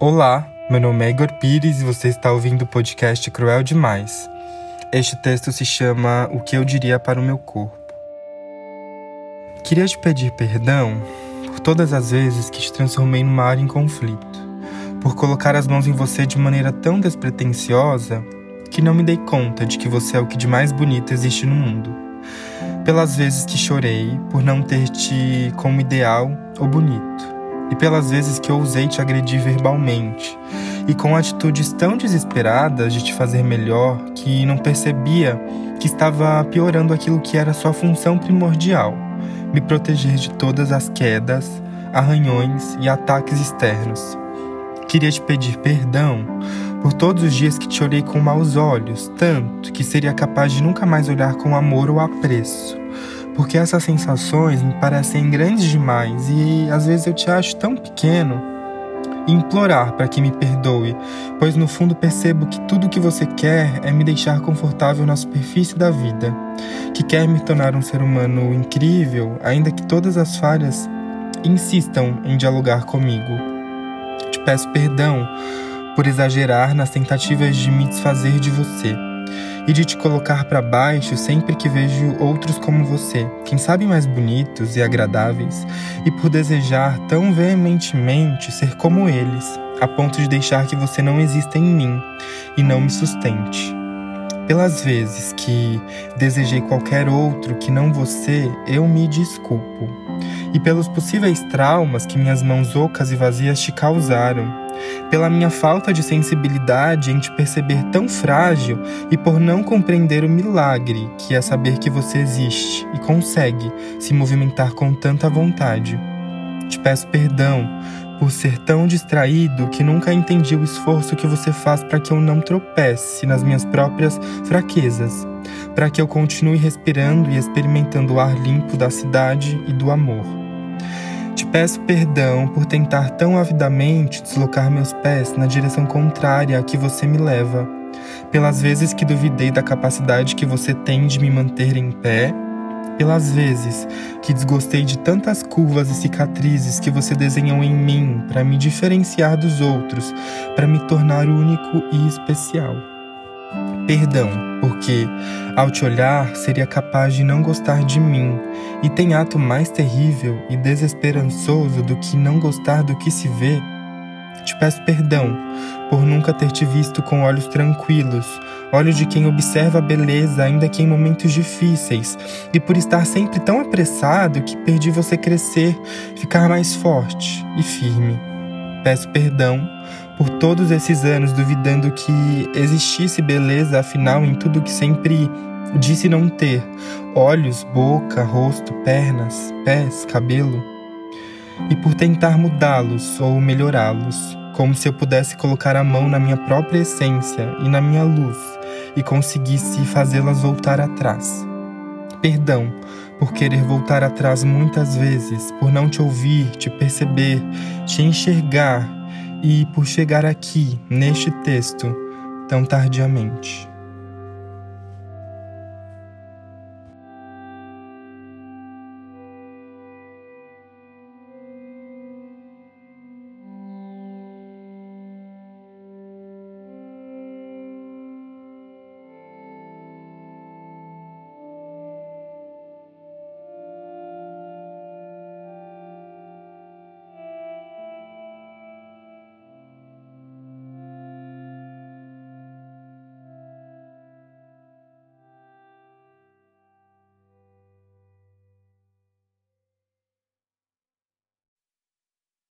Olá, meu nome é Igor Pires e você está ouvindo o podcast Cruel Demais. Este texto se chama O que eu diria para o meu corpo. Queria te pedir perdão por todas as vezes que te transformei numa área em conflito, por colocar as mãos em você de maneira tão despretensiosa que não me dei conta de que você é o que de mais bonito existe no mundo. Pelas vezes que chorei por não ter te como ideal ou bonito. E pelas vezes que ousei te agredir verbalmente, e com atitudes tão desesperadas de te fazer melhor que não percebia que estava piorando aquilo que era sua função primordial me proteger de todas as quedas, arranhões e ataques externos. Queria te pedir perdão por todos os dias que te olhei com maus olhos, tanto que seria capaz de nunca mais olhar com amor ou apreço. Porque essas sensações me parecem grandes demais e às vezes eu te acho tão pequeno. Implorar para que me perdoe, pois no fundo percebo que tudo o que você quer é me deixar confortável na superfície da vida, que quer me tornar um ser humano incrível, ainda que todas as falhas insistam em dialogar comigo. Te peço perdão por exagerar nas tentativas de me desfazer de você e de te colocar para baixo sempre que vejo outros como você, quem sabe mais bonitos e agradáveis, e por desejar tão veementemente ser como eles, a ponto de deixar que você não exista em mim e não me sustente. Pelas vezes que desejei qualquer outro que não você, eu me desculpo. E pelos possíveis traumas que minhas mãos ocas e vazias te causaram pela minha falta de sensibilidade em te perceber tão frágil e por não compreender o milagre que é saber que você existe e consegue se movimentar com tanta vontade. Te peço perdão por ser tão distraído que nunca entendi o esforço que você faz para que eu não tropece nas minhas próprias fraquezas, para que eu continue respirando e experimentando o ar limpo da cidade e do amor. Te peço perdão por tentar tão avidamente deslocar meus pés na direção contrária a que você me leva, pelas vezes que duvidei da capacidade que você tem de me manter em pé, pelas vezes que desgostei de tantas curvas e cicatrizes que você desenhou em mim para me diferenciar dos outros, para me tornar único e especial. Perdão, porque ao te olhar seria capaz de não gostar de mim, e tem ato mais terrível e desesperançoso do que não gostar do que se vê? Te peço perdão por nunca ter te visto com olhos tranquilos, olhos de quem observa a beleza ainda que em momentos difíceis, e por estar sempre tão apressado que perdi você crescer, ficar mais forte e firme. Peço perdão por todos esses anos duvidando que existisse beleza afinal em tudo que sempre disse não ter: olhos, boca, rosto, pernas, pés, cabelo. E por tentar mudá-los ou melhorá-los, como se eu pudesse colocar a mão na minha própria essência e na minha luz e conseguisse fazê-las voltar atrás. Perdão por querer voltar atrás muitas vezes, por não te ouvir, te perceber, te enxergar e por chegar aqui, neste texto, tão tardiamente.